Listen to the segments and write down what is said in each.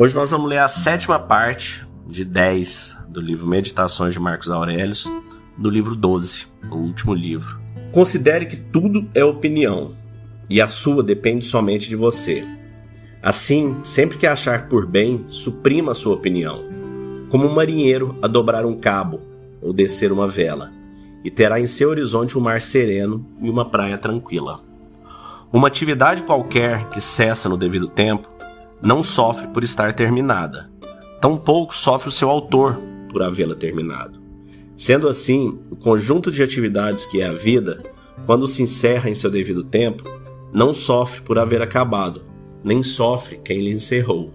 Hoje nós vamos ler a sétima parte de 10 do livro Meditações de Marcos Aurelius, do livro 12, o último livro. Considere que tudo é opinião e a sua depende somente de você. Assim, sempre que achar por bem, suprima a sua opinião, como um marinheiro a dobrar um cabo ou descer uma vela, e terá em seu horizonte um mar sereno e uma praia tranquila. Uma atividade qualquer que cessa no devido tempo não sofre por estar terminada, tampouco sofre o seu autor por havê-la terminado. Sendo assim, o conjunto de atividades que é a vida, quando se encerra em seu devido tempo, não sofre por haver acabado, nem sofre quem lhe encerrou.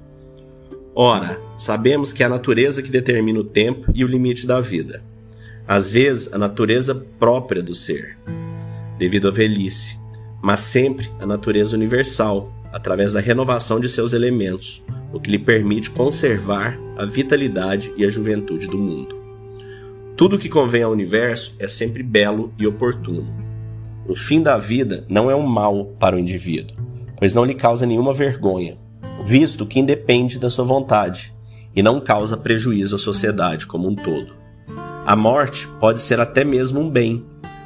Ora, sabemos que é a natureza que determina o tempo e o limite da vida. Às vezes, a natureza própria do ser, devido à velhice, mas sempre a natureza universal, através da renovação de seus elementos, o que lhe permite conservar a vitalidade e a juventude do mundo. Tudo que convém ao universo é sempre belo e oportuno. O fim da vida não é um mal para o indivíduo, pois não lhe causa nenhuma vergonha, visto que independe da sua vontade e não causa prejuízo à sociedade como um todo. A morte pode ser até mesmo um bem,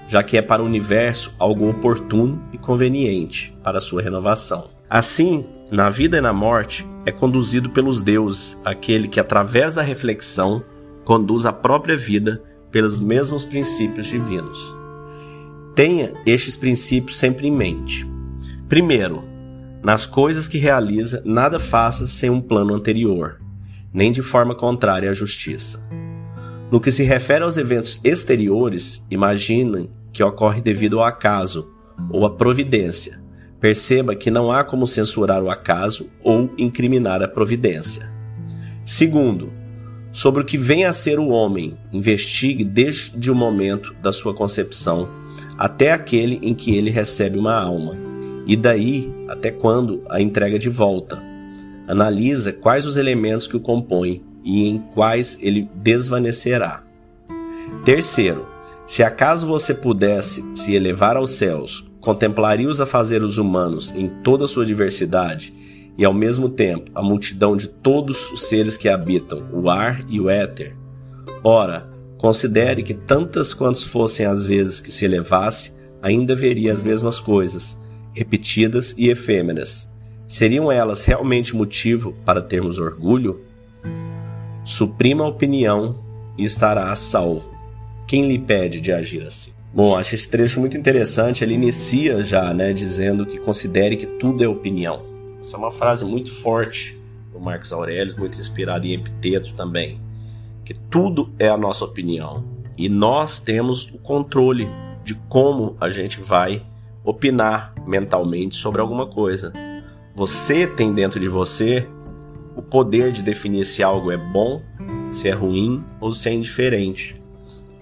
já que é para o universo algo oportuno e conveniente para sua renovação. Assim, na vida e na morte, é conduzido pelos deuses aquele que, através da reflexão, conduz a própria vida pelos mesmos princípios divinos. Tenha estes princípios sempre em mente. Primeiro, nas coisas que realiza, nada faça sem um plano anterior, nem de forma contrária à justiça. No que se refere aos eventos exteriores, imaginem que ocorre devido ao acaso ou à providência. Perceba que não há como censurar o acaso ou incriminar a providência. Segundo, sobre o que vem a ser o homem, investigue desde o momento da sua concepção até aquele em que ele recebe uma alma, e daí até quando a entrega de volta. Analisa quais os elementos que o compõem e em quais ele desvanecerá. Terceiro, se acaso você pudesse se elevar aos céus, contemplaria os afazeres humanos em toda a sua diversidade e ao mesmo tempo a multidão de todos os seres que habitam o ar e o éter. Ora, considere que tantas quantas fossem as vezes que se elevasse, ainda veria as mesmas coisas, repetidas e efêmeras. Seriam elas realmente motivo para termos orgulho? Suprima a opinião e estará a salvo. Quem lhe pede de agir assim? Bom, acho esse trecho muito interessante. Ele inicia já, né, dizendo que considere que tudo é opinião. Essa é uma frase muito forte do Marcos Aurelius, muito inspirada em Epiteto também, que tudo é a nossa opinião e nós temos o controle de como a gente vai opinar mentalmente sobre alguma coisa. Você tem dentro de você o poder de definir se algo é bom, se é ruim ou se é indiferente.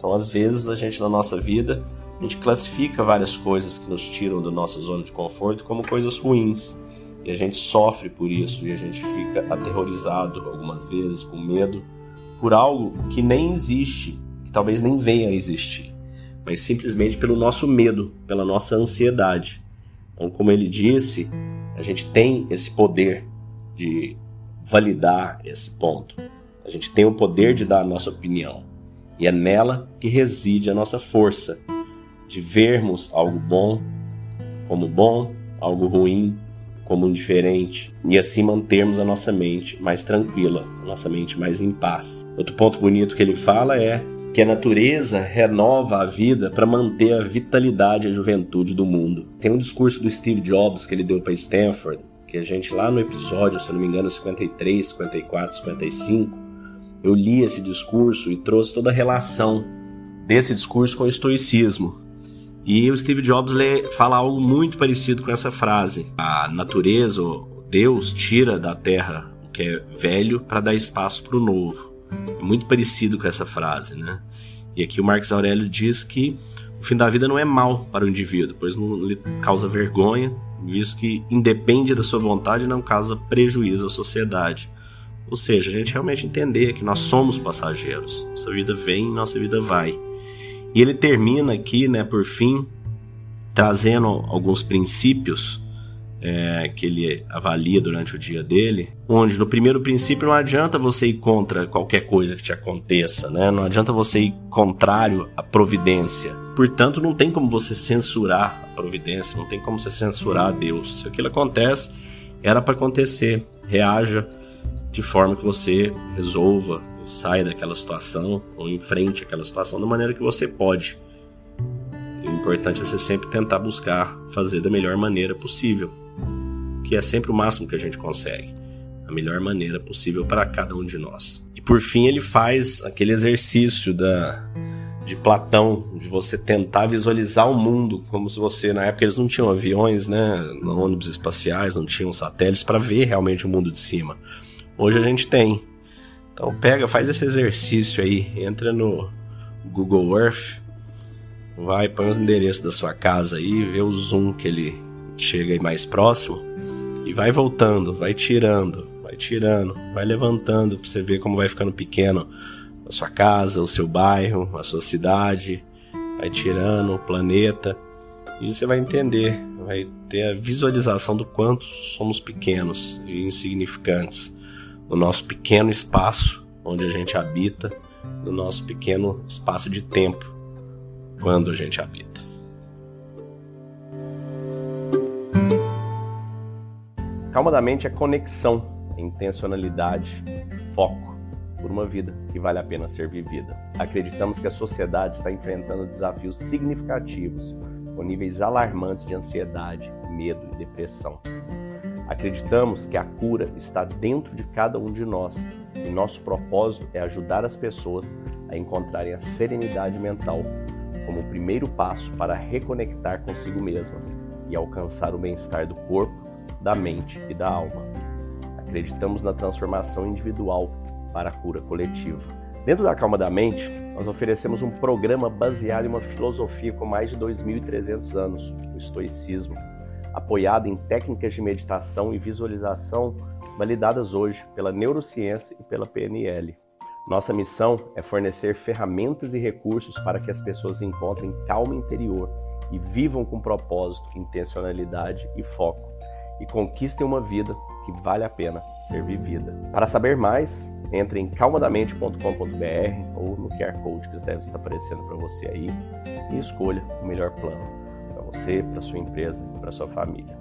Então, às vezes, a gente na nossa vida, a gente classifica várias coisas que nos tiram da nossa zona de conforto como coisas ruins. E a gente sofre por isso e a gente fica aterrorizado algumas vezes, com medo, por algo que nem existe, que talvez nem venha a existir, mas simplesmente pelo nosso medo, pela nossa ansiedade. Então, como ele disse, a gente tem esse poder de validar esse ponto. A gente tem o poder de dar a nossa opinião. E é nela que reside a nossa força de vermos algo bom como bom, algo ruim como indiferente e assim mantermos a nossa mente mais tranquila, a nossa mente mais em paz. Outro ponto bonito que ele fala é que a natureza renova a vida para manter a vitalidade e a juventude do mundo. Tem um discurso do Steve Jobs que ele deu para Stanford, que a gente lá no episódio, se não me engano, 53, 54, 55, eu li esse discurso e trouxe toda a relação desse discurso com o estoicismo. E o Steve Jobs fala algo muito parecido com essa frase. A natureza, Deus, tira da terra o que é velho para dar espaço para o novo. É muito parecido com essa frase, né? E aqui o Marcos Aurélio diz que o fim da vida não é mal para o indivíduo, pois não lhe causa vergonha, visto que independe da sua vontade não causa prejuízo à sociedade. Ou seja, a gente realmente entender que nós somos passageiros. Nossa vida vem, nossa vida vai. E ele termina aqui, né, por fim, trazendo alguns princípios é, que ele avalia durante o dia dele, onde no primeiro princípio não adianta você ir contra qualquer coisa que te aconteça, né? Não adianta você ir contrário à providência. Portanto, não tem como você censurar a providência, não tem como você censurar a Deus. Se aquilo acontece, era para acontecer. Reaja de forma que você resolva saia daquela situação ou enfrente aquela situação da maneira que você pode. E o importante é você sempre tentar buscar fazer da melhor maneira possível que é sempre o máximo que a gente consegue, a melhor maneira possível para cada um de nós. E por fim, ele faz aquele exercício da de Platão, de você tentar visualizar o mundo como se você, na época eles não tinham aviões, né, ônibus espaciais, não tinham satélites para ver realmente o mundo de cima. Hoje a gente tem. Então pega, faz esse exercício aí, entra no Google Earth, vai, põe os endereços da sua casa aí, vê o zoom que ele chega aí mais próximo e vai voltando, vai tirando, vai tirando, vai levantando para você ver como vai ficando pequeno a sua casa, o seu bairro, a sua cidade, vai tirando o planeta e você vai entender, vai ter a visualização do quanto somos pequenos e insignificantes no nosso pequeno espaço onde a gente habita, no nosso pequeno espaço de tempo quando a gente habita. Calma da mente é conexão, intencionalidade, foco por uma vida que vale a pena ser vivida. Acreditamos que a sociedade está enfrentando desafios significativos, com níveis alarmantes de ansiedade, medo e depressão. Acreditamos que a cura está dentro de cada um de nós e nosso propósito é ajudar as pessoas a encontrarem a serenidade mental como o primeiro passo para reconectar consigo mesmas e alcançar o bem-estar do corpo da mente e da alma. Acreditamos na transformação individual para a cura coletiva. Dentro da Calma da Mente, nós oferecemos um programa baseado em uma filosofia com mais de 2.300 anos, o estoicismo, apoiado em técnicas de meditação e visualização validadas hoje pela neurociência e pela PNL. Nossa missão é fornecer ferramentas e recursos para que as pessoas encontrem calma interior e vivam com propósito, intencionalidade e foco e conquistem uma vida que vale a pena ser vivida. Para saber mais, entre em calmadamente.com.br ou no QR Code que deve estar aparecendo para você aí e escolha o melhor plano você, para sua empresa e para sua família.